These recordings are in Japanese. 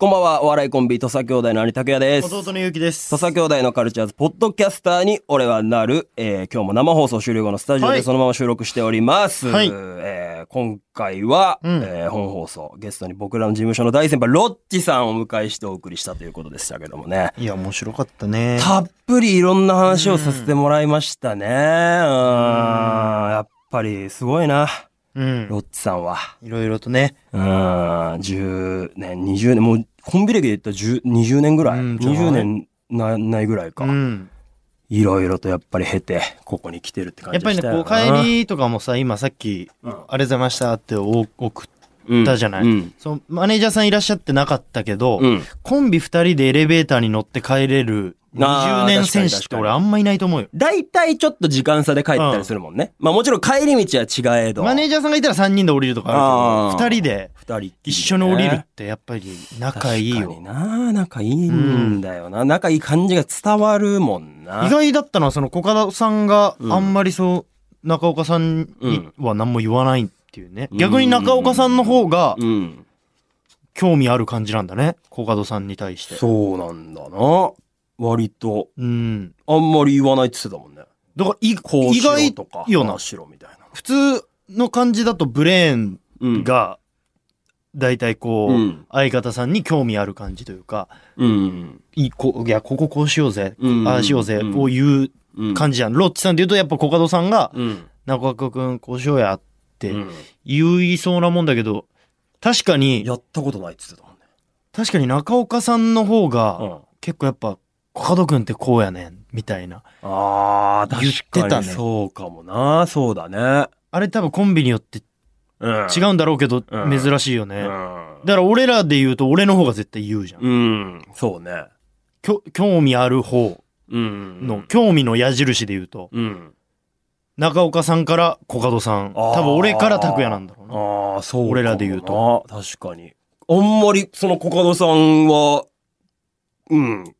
こんばんは、お笑いコンビ、土佐兄弟の兄拓也です。弟のゆうきです。土佐兄弟のカルチャーズ、ポッドキャスターに俺はなる、えー今日も生放送終了後のスタジオはいでそのまま収録しております。はいえー今回は、うんえー本放送、ゲストに僕らの事務所の大先輩、ロッチさんをお迎えしてお送りしたということでしたけどもね。いや、面白かったね。たっぷりいろんな話をさせてもらいましたね。うん、やっぱりすごいな、うん。ロッチさんは。いろいろとね。うん、10年、20年、もうコンビ歴で言ったら10 20年ぐらい、うんじゃない20年なないぐらいか。うん。いろいろとやっぱり経て、ここに来てるって感やっぱりね、こう、帰りとかもさ、今さっき、うんありがとうございましたってお送っりたじゃないうん。そう、マネージャーさんいらっしゃってなかったけど、うん。コンビ二人でエレベーターに乗って帰れるあー20年選手って俺あんまいないと思うよ。大体ちょっと時間差で帰ったりするもんね。まあもちろん帰り道は違えど。マネージャーさんがいたら3人で降りるとかあるけど、あー二人で一緒に降りるってやっぱり仲いいよ確かに。な仲いいんだよな。仲いい感じが伝わるもんな。意外だったのはそのコカドさんがうんあんまりそう中岡さんには何も言わないっていうね、うん逆に中岡さんの方がうん。興味ある感じなんだねコカドさんに対してそうなんだな。割と。うんあんまり言わないって言ってたもんね。だから意外とか、よなしろみたいな。普通の感じだとブレーンうん。が大体こう、うん相方さんに興味ある感じというかうん。いいこいやこここうしようぜ、うんああしようぜうんを言ううん。感じじゃん、ロッチさんで言うとやっぱコカドさんがうん。「中岡君こうしようや」ってうん。言いそうなもんだけど確かにやったことないって言ってたもんね。確かに中岡さんの方が、うん。結構やっぱ、コカド君ってこうやねん、みたいな。ああ、確かに言ってたねそうかもな。そうだね。あれ多分コンビによってうん。違うんだろうけど、うん珍しいよね。うだから俺らで言うと俺の方が絶対言うじゃん。ん。うん。そうね。興味ある方うん。の、興味の矢印で言うと、うん。中岡さんからコカドさん。多分俺から拓也なんだろうな。ああ、そう俺らで言うと。確かに。あんまり、そのコカドさんは、うん。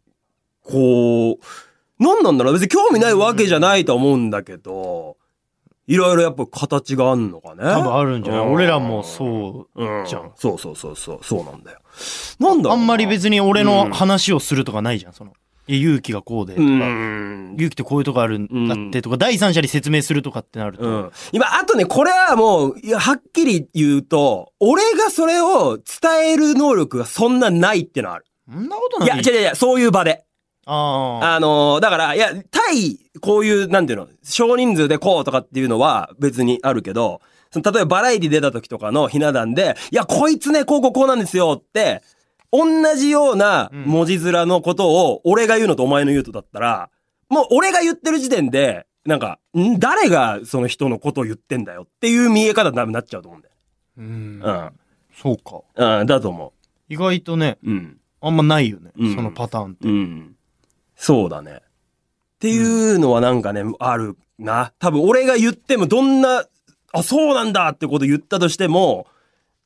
こう、何なんだろう別に興味ないわけじゃないと思うんだけど、いろいろやっぱ形があんのかね。多分あるんじゃない？うん俺らもそううん。じゃんそうそうそうそう、そうなんだよ。なんだあんまり別に俺の話をするとかないじゃん。その、勇気がこうでとうか、ん。勇気ってこういうとこあるんだってとか、第三者に説明するとかってなると、うん。今、あとね、これはもう、はっきり言うと、俺がそれを伝える能力がそんなないってのはある。そんなことない？いや、違う違うそういう場で。ああ。あのーだから、いや、対、こういう、なんていうの、少人数でこうとかっていうのは別にあるけど、その例えばバラエティ出た時とかのひな壇で、いや、こいつね、こうこうこうなんですよって、同じような文字面のことを、俺が言うのとお前の言うとだったら、もう俺が言ってる時点で、なんか、ん誰がその人のことを言ってんだよっていう見え方になっちゃうと思うんだよ。うんうん。そうか。うん、だと思意外とね、う。うん。あんまないよね。うんそのパターンって。うん。そうだね。っていうのはなんかね、あるな。多分俺が言ってもどんな、あ、そうなんだってこと言ったとしても、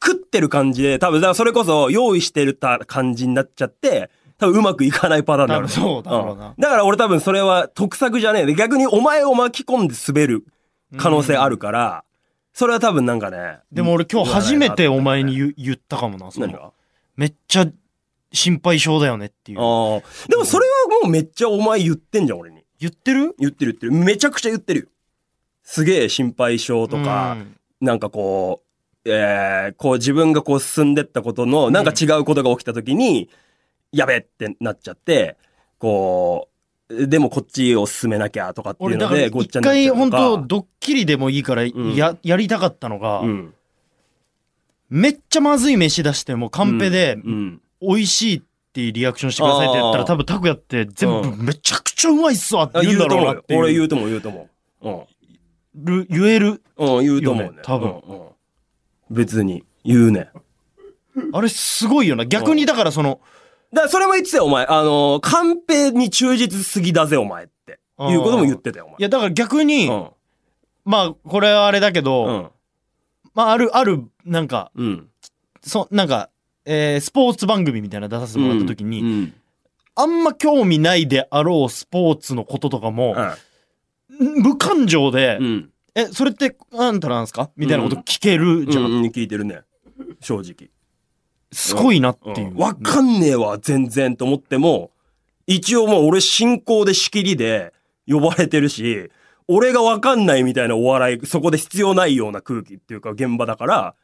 食ってる感じで、多分、だからそれこそ用意してるた感じになっちゃって、多分うまくいかないパターンになる。そうだろうなうんだから俺多分それは得策じゃねえで。逆にお前を巻き込んで滑る可能性あるから、それは多分なんかね。でも俺今日初めてお前に言言ったかもな。その何が？めっちゃ心配性だよねっていう。ああ。でもそれはもうめっちゃお前言ってんじゃん、俺に。言ってる？言ってる言ってる。めちゃくちゃ言ってるよ。すげえ心配性とか、うんなんかこう、えー、こう自分がこう進んでったことの、なんか違うことが起きた時に、やべえってなっちゃって、こう、でもこっちを進めなきゃとかっていうので、ごっちゃ一回になっちゃうとか。本当ドッキリでもいいからんや,、やりたかったのが、うん。めっちゃまずい飯出してもカンペでうん。美味しいっていうリアクションしてくださいって言ったら多分拓也って全う部めちゃくちゃうまいっすわってあ言うんだろうなって。俺言うと思う、言うと思う。うん。る言える。うん、言うと思うね。多分うんうん別に、言うね。あれすごいよな。逆にだからその、だからそれも言ってたよ、お前。あのー、カンペに忠実すぎだぜ、お前って。いうことも言ってたよ、お前。いやだから逆に、うん。まあこれはあれだけど、うん。まあある、ある、なんか、うん。そ、なんか、えースポーツ番組みたいなの出させてもらった時に、うん。あんま興味ないであろうスポーツのこととかも、無感情で、うん。え、それってあんたなんすか？みたいなこと聞けるじゃん。うん、聞いてるね。正直。すごいなっていう。うんわかんねえわ、全然と思っても、一応もう俺進行で仕切りで呼ばれてるし、俺がわかんないみたいなお笑い、そこで必要ないような空気っていうか現場だから、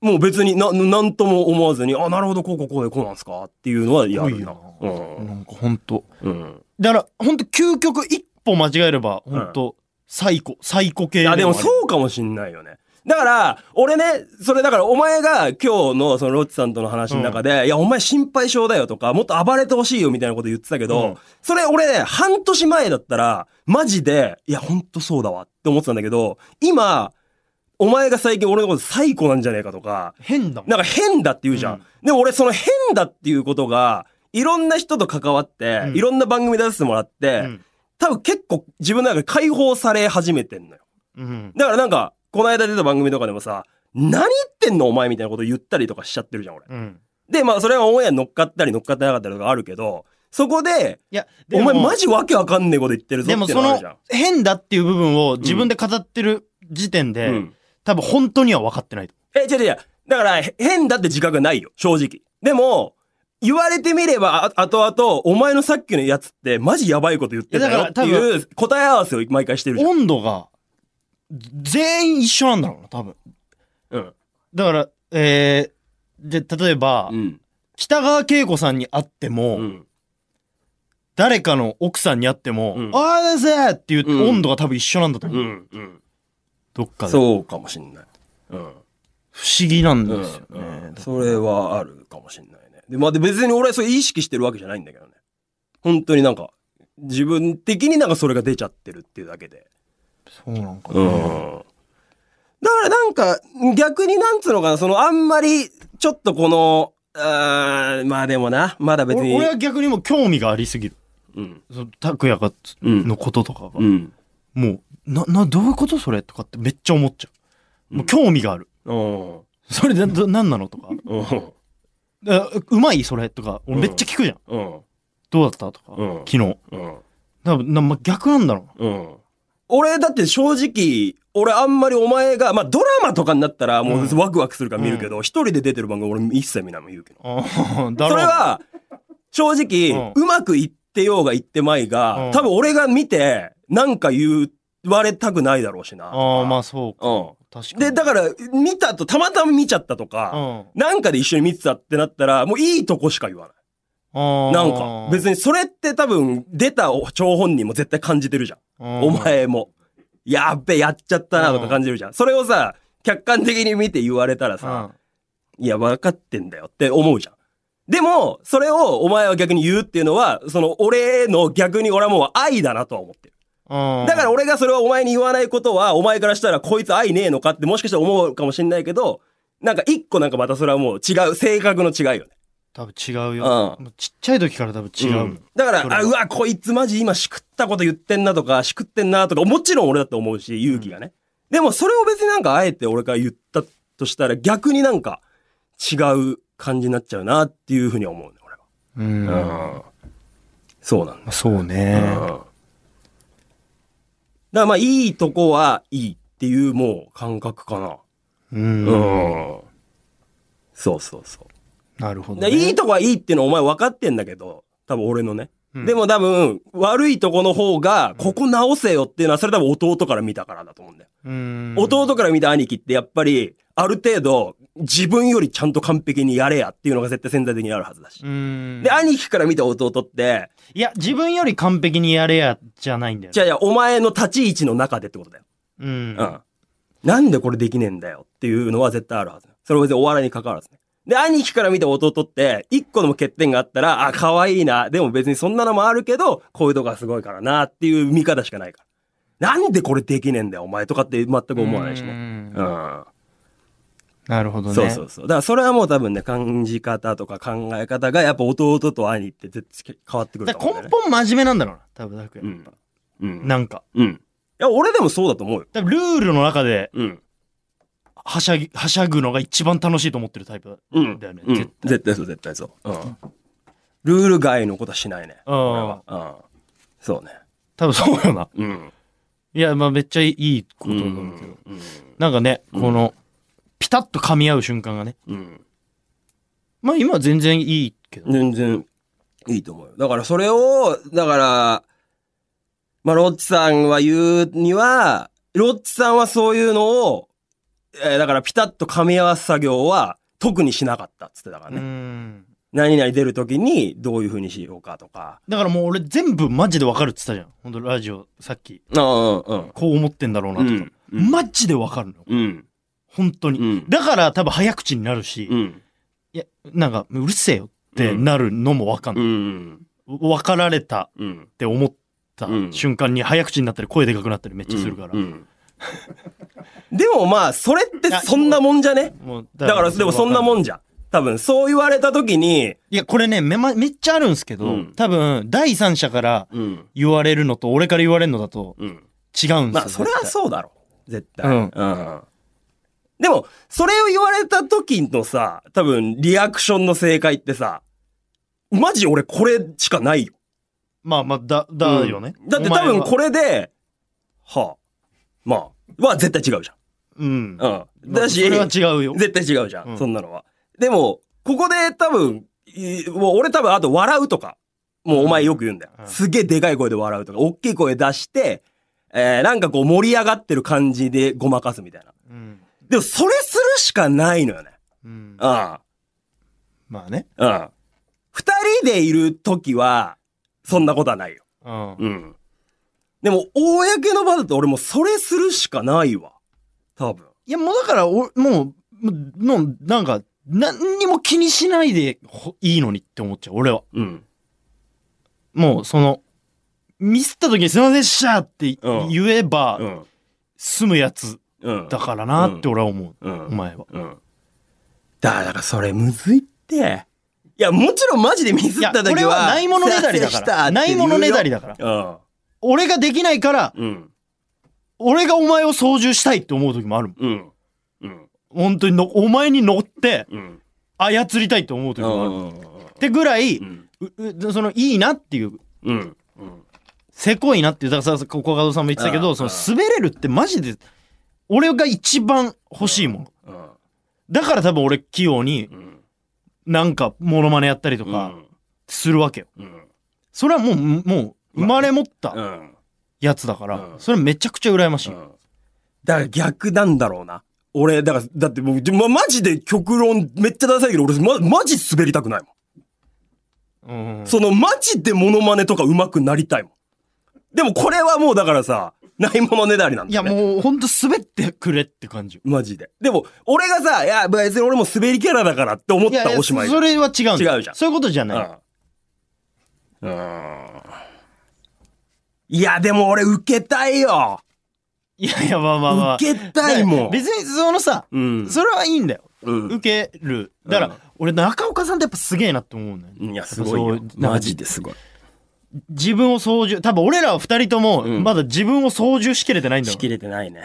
もう別にな、なんとも思わずに、あ、なるほど、こうこうこうでこうなんすか？っていうのはやるな。うん。なんかほんと。うん。だから、ほんと究極一歩間違えれば、ほんと、最高、最高系。あ、でもそううかもしんないよね。だから、俺ね、それだからお前が今日のそのロッチさんとの話の中で、いや、お前心配性だよとか、もっと暴れてほしいよみたいなこと言ってたけど、うんそれ俺ね、半年前だったら、マジで、いや、ほんとそうだわって思ってたんだけど、今、お前が最近俺のこと最高なんじゃねえかとか、変だ。なんか変だって言うじゃん。うんでも俺その変だっていうことが、いろんな人と関わって、うんいろんな番組出させてもらって、うん多分結構自分の中で解放され始めてんのよ。うん。だからなんか、この間出た番組とかでもさ、何言ってんのお前みたいなこと言ったりとかしちゃってるじゃん、俺。うん。で、まあそれはオンエアに乗っかったり乗っかってなかったりとかあるけど、そこで、いや、お前マジジわけわかんねえこと言ってるぞでもそのってのあるじゃん。、変だっていう部分を自分で語ってる時点で、うん。多分本当には分かってない。え、違う違う。だから、へ変だって自覚ないよ、正直。でも、言われてみれば、あ後々、お前のさっきのやつって、マジやばいこと言ってたよっていう答え合わせを毎回してるじゃん。温度が、全員一緒なんだろうな、多分。うん。だから、えー、で、例えば、うん。北川景子さんに会っても、うん。誰かの奥さんに会っても、うんああですっていううん温度が多分一緒なんだと思う。うん。うん。どっかで。そうかもしんない。うん。不思議なんうんですよね。うんそれはあるかもしれないね。で、まあ、で別に俺はそれ意識してるわけじゃないんだけどね。本当になんか、自分的になんかそれが出ちゃってるっていうだけで。そうなんかね。うん。だからなんか、逆になんつうのかな、そのあんまり、ちょっとこの、あーまあでもな、まだ別に。俺俺は逆にもう興味がありすぎる。うん。その拓也がのこととかが。うん。もう、な、な、どういうことそれとかってめっちゃ思っちゃう。もう興味がある。うん。それで、ど何なのとか。うん。あうまいそれとか、俺めっちゃ聞くじゃん。うん。どうだったとか、うん昨日。うん。多分な、ま、逆なんだろうん。俺、だって正直、俺あんまりお前が、まあドラマとかになったらもうワクワクするから見るけど、一人で出てる番組俺一切見ないもん言うけど。う。ああ、だろそうれ、は、正直、ううまくいってようがいってまいが、うん多分俺が見て、なんか言われたくないだろうしな。ああ、まあそうか。うん。で、だから、見たと、たまたま見ちゃったとか、うん。なんかで一緒に見てたってなったら、もういいとこしか言わない。なんか、別にそれって多分、出た張本人も絶対感じてるじゃん。にお。前も。やっべ、やっちゃったなとか感じるじゃん。それをさ、客観的に見て言われたらうん。さ、いや、分かってんだよって思うじゃん。でも、それをお前は逆に言うっていうのは、その俺の逆に俺はもう愛だなとは思ってる。うん。だから俺がそれをお前に言わないことは、お前からしたらこいつ愛ねえのかってもしかしたら思うかもしんないけど、なんか一個なんかまたそれはもう違う、性格の違いよね。多分違うよ。うんちっちゃい時から多分違う。んだから、あ、うわ、こいつマジ今しくったこと言ってんなとか、しくってんなとか、もちろん俺だって思うし、勇気がね。でもそれを別になんかあえて俺から言ったとしたら逆になんか違う感じになっちゃうなっていうふうには思うね、うん。俺は。うん。そうなんだ。そうね。うん。だからまあいいとこはいいっていうもう感覚かな。う。うんん。そうそうそう。なるほどね。でいいとこはいいっていうのお前分かってんだけど、多分俺のね。うんでも多分、悪いとこの方が、ここ直せよっていうのは、それ多分弟から見たからだと思うんだよ。うん。弟から見た兄貴ってやっぱり、ある程度、自分よりちゃんと完璧にやれやっていうのが絶対潜在的にあるはずだし。うん。で、兄貴から見た弟って、いや、自分より完璧にやれや、じゃないんだよね。じゃあいや、お前の立ち位置の中でってことだよ。うん。うん。なんでこれできねえんだよっていうのは絶対あるはず。それは別にお笑いに関わらずね。で、兄貴から見た弟って、一個でも欠点があったら、あ、可愛いな。でも別にそんなのもあるけど、こういうとこがすごいからなっていう見方しかないから。なんでこれできねえんだよ、お前とかって全く思わないしね。うんうん。なるほどね。そうそうそう。だからそれはもう多分ね、感じ方とか考え方が、やっぱ弟と兄って絶対変わってくると思うんだよね。根本真面目なんだろうな。多分、だからうん。うん。なんか。うん。いや、俺でもそうだと思うよ。多分ルールの中で、うん。はしゃぎ、はしゃぐのが一番楽しいと思ってるタイプうん。だよね。うん絶対。絶対そう、絶対そう。うん。ルール外のことはしないね。うん俺は。うん。そうね。多分そうよな。うん。いや、まあめっちゃいいことと思うけど。ん。なんかね、うんこの、ピタッと噛み合う瞬間がね、うん。まあ今は全然いいけど。全然いいと思うよ。だからそれを、だから、まあ、ロッチさんは言うには、ロッチさんはそういうのを、えーだからピタッと噛み合わす作業は特にしなかったっつってたからうね。ん。何々出るときにどういう風にしようかとか。だからもう俺全部マジでわかるって言ったじゃん。ほんとラジオさっき。うんうんうん。こう思ってんだろうなとか。うんうんマジでわかるの。うん。本当に。うん。だから多分早口になるし、うん。いや、なんか、うるせえよってなるのもわかんうない。ん。わかられたうん。って思ったうん瞬間に早口になったり声でかくなったりめっちゃするから。うん。でもまあ、それってそんなもんじゃね？もうだから、でもそんなもん。んじゃん。多分、そう言われたときに、いや、これね、めま、めっちゃあるんですけど、うん多分、第三者からうん。言われるのと俺から言われるのだとうん。違うんですよ。まあ、それはそうだろう。絶対。うんうん。でも、それを言われた時のさ、多分、リアクションの正解ってさ、マジ俺これしかないよ。まあまあ、だ、だよね。うんだって多分これ。れで、はあ、まあ、は絶対違うじうん。ゃん。うん。だし、それは違うよ。絶対違うじゃん、うんそんなのは。でも、ここで多分、いもう俺多分あと笑うとか、もうお前よく言うんだよ。うんすげえでかい声で笑うとか、大きい声出して、えー、なんかこう盛り上がってる感じでごまかすみたいな。うん。でもそれするしかないのよね。うん。うん。まあね。うん。二人でいる時は、そんなことはないよ。うん。うん。でも、公の場だと俺もうそれするしかないわ。多分。いや、もうだから、おもう、もう、なんか、何にも気にしないでほいいのにって思っちゃう、俺は。うん。もう、その、ミスった時にすいませんでしたってうん言えば、うん。済むやつうん。だからなって俺は思う。うん。お前は。うん。だから、それむずいって。いや、もちろんマジでミスった時は。これはないものねだりだから。ないものねだりだから。ら。俺ができないから。俺がお前を操縦したいって思う時もあるもん。うん。うん。本当にの、お前に乗ってうん。操りたいって思う時もある。うん。ってぐらい、その、いいなっていう、うん。うん。せこいなっていう、だからさ、小門さんも言ってたけど、うんその、滑れるってマジで、俺が一番欲しいもの。うん。だから多分俺器用にうん。なんかモノマネやったりとうかん。するわけよ。うん。それはもう、もう、生まれ持ったうん。やつだからう、んそれめちゃくちゃ羨ましい。だから逆なんだろうな。俺、だから、だってもう、でま、マジで極論めっちゃダサいけど、俺、ま、マジ滑りたくないもん。うん。その、マジでモノマネとか上手くなりたいもん。でもこれはもうだからさ、ないものねだりなんいや、だよね。もうほんと滑ってくれって感じ。マジで。でも、俺がさ、いや、別に俺も滑りキャラだからって思っいやいや、たらおしまいそれは違うんだよ違うじゃんそういうことじゃない。うん。うん。いや、でも俺受けたいよ。いやいや、まあまあまあ。受けたいもん。別にそのさ、うん。それはいいんだよ。うん。受ける。だから、うん俺中岡さんってやっぱすげえなって思うんだよね。いや、すごいよマジですごい。自分を操縦、多分俺らは二人とも、うんまだ自分を操縦しきれてないんだろしきれてないね。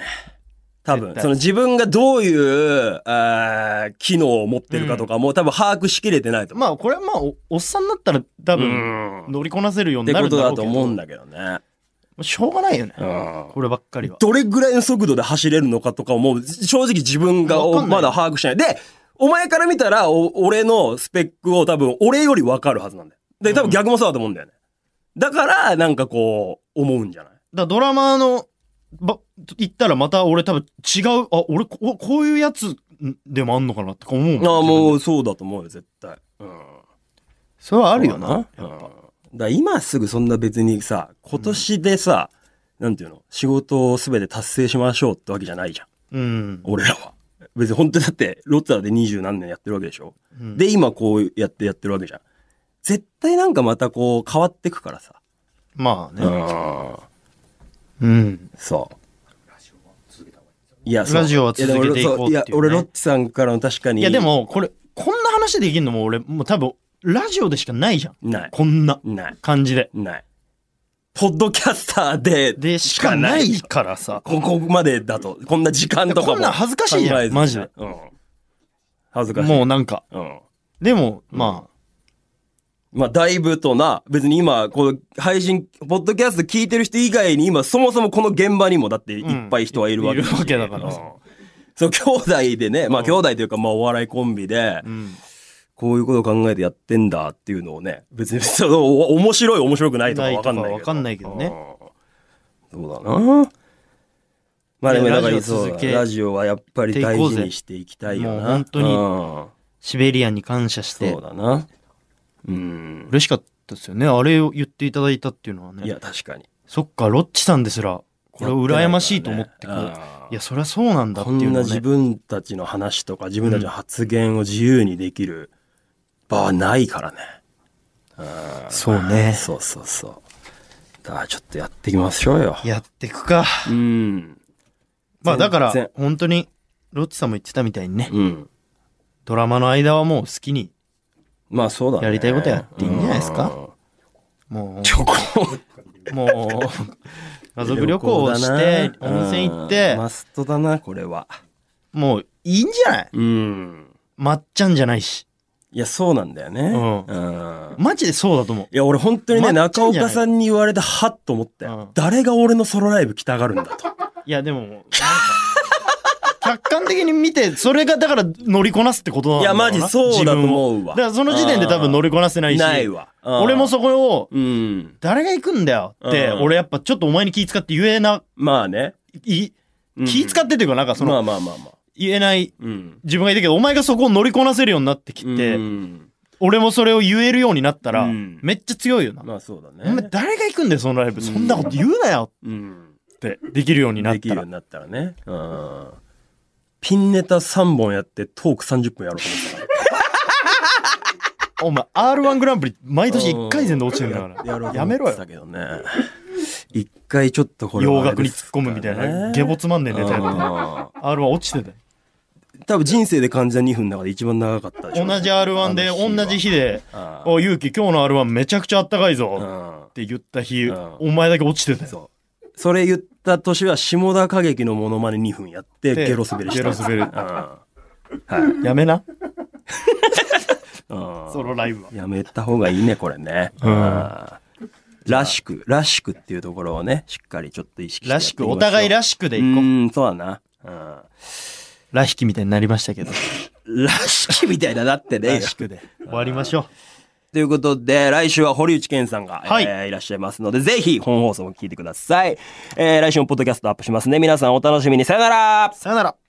多分その自分がどういう、あー機能を持ってるかとかも多分把握しきれてないと。まあこれはまあおおっさんになったら多分うん乗りこなせるようってになることだとんだろうけど思うんだけどね。しょうがないよね、うんこればっかりはどれぐらいの速度で走れるのかとかも、正直自分がまだ把握してない。で、お前から見たら、お俺のスペックを多分、俺より分かるはずなんだよ。で、多分逆もそうだと思うんだよね。だから、なんかこう、思うんじゃない？だドラマのば言ったらまた俺多分違うあ俺ここういうやつでもあんのかなって思うもんああ、もううそうだと思うよ、絶対。うん。それはあるよなそうだな。だから今すぐそんな別にさ、今年でさ、なんていうの、仕事をすべて達成しましょうってわけじゃないじゃん。うん俺らは。別に本当にだって、ロッツァーで二十何年やってるわけでしょ？うんで、今こうやってやってるわけじゃん。絶対なんかまたこう変わってくからさ。まあねん。うんそう。いや、そうラジオは続けていこうっていうねいや、俺ロッツさんからの確かに。いやで、もこれこんな話できんのも俺もう多分ラジオでしかないじゃんない。こんなない。感じでない。ポッドキャスターで、でしかないからさここまでだと、こんな時間とかも。こんなん恥ずかしいじゃんマジで。うん。恥ずかしい。もうなんかうん。でもままあ、だいぶとな、別に今、この配信、ポッドキャスト聞いてる人以外に今、そもそもこの現場にもだっていっぱい人はいるわけだしいるわけだからうんそう、兄弟でね、まあ兄弟というか、まあお笑いコンビであ、うんこういうことを考えてやってんだっていうのをね、別にそのお面白い面白くないとかわかんないけど。わかんないけどねうん。そうだな。まあでもだからラジオ続けそうラジオはやっぱり大事にしていきたいよな。本当にうんシベリアンに感謝してそうだな。うん。嬉しかったですよねあれを言っていただいたっていうのはねいや、確かに。そっかロッチさんですらこれを羨ましいと思ってこうやってないやそりゃそうなんだってこんな自いうのをね分たちの話とか自分たちの発言を自由にできる場はないからね。そうねそうそうそう。だからちょっとやっていきましょうよ。やってくかうん。まあだから本当にロッチさんも言ってたみたいにねうん。ドラマの間はもう好きにまあそうだね。やりたいことやっていいんじゃないですか？うん。もチョコ。うもう家族旅行をして温泉行ってうんマストだな、これは。もういいんじゃない？うん。まっちゃんじゃないしいや、そうなんだよね。うんうん。マジでそうだと思ういや、俺本当にね、中岡さんに言われてはっと思ったよ。うん誰が俺のソロライブ来たがるんだと。いやでもなんか客観的に見てそれがだから乗りこなすってことなんいや、だろうなマジそうだと思うわ。をだからその時点で多分乗りこなせないしないわ。うん俺もそこをうん。誰が行くんだよってうん俺やっぱちょっとお前に気使って言えなまあね。いうん気使ってっていうかなんかそまあのまあまあまあ。言えないうん。自分がいたけどお前がそこを乗りこなせるようになってきてうん俺もそれを言えるようになったらうんめっちゃ強いよなまあそうだお前ね。誰が行くんだよそのライブそんなこと言うなようん。ってできるようになったらできるようになったらね。うん。ピンネタ3本やってトーク30分やろうと思ってた。から。お前 R1 グランプリ毎年1回戦で落ちてんだから。やろうとやめろよ思ってたけどね。一回ちょっとこれは洋楽に突っ込むみたいなね下ボつまんねえネタやってうん。R1 落ちてたよ。多分人生で感じた2分の中で一番長かったでしょ。同じ R1 であの日は。同じ日であ「おゆうき今日の R1 めちゃくちゃあったかいぞ」うん。って言った日うん。お前だけ落ちてたよ。それ言った年は下田歌劇のモノマネ2分やってでゲロ滑りした。ゲロ滑るうん。やめな。うん。ソロライブは。やめた方がいいね、これね。うん。うん。らしく、らしくっていうところをね、しっかりちょっと意識してやらっていきましょう。しくお互いらしくでいこう。うん、そうだな。うん。らしきみたいになりましたけど。らしきみたいななってね。らしくで。終わりましょということで、来週は堀内健さんが、はいえーいらっしゃいますので、ぜひ本放送も聞いてください。えー来週もポッドキャストアップしますね。皆さんお楽しみに。さよならうさよなら